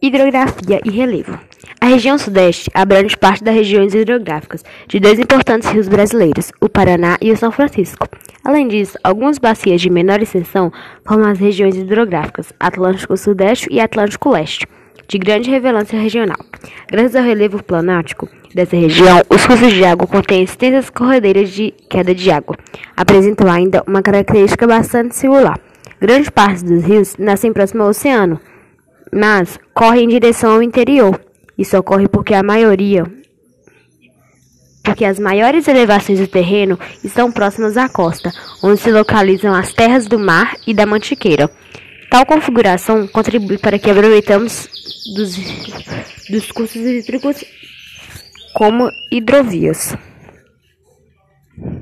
Hidrografia e relevo. A região Sudeste abrange parte das regiões hidrográficas de dois importantes rios brasileiros, o Paraná e o São Francisco. Além disso, algumas bacias de menor extensão formam as regiões hidrográficas Atlântico Sudeste e Atlântico Leste, de grande relevância regional. Graças ao relevo planático dessa região, os cursos de água contêm extensas corredeiras de queda de água. Apresentam ainda uma característica bastante singular. Grande parte dos rios nascem próximo ao oceano, mas corre em direção ao interior. Isso ocorre porque a maioria porque as maiores elevações do terreno estão próximas à costa, onde se localizam as terras do mar e da mantiqueira. Tal configuração contribui para que aproveitamos dos, dos cursos hídricos como hidrovias.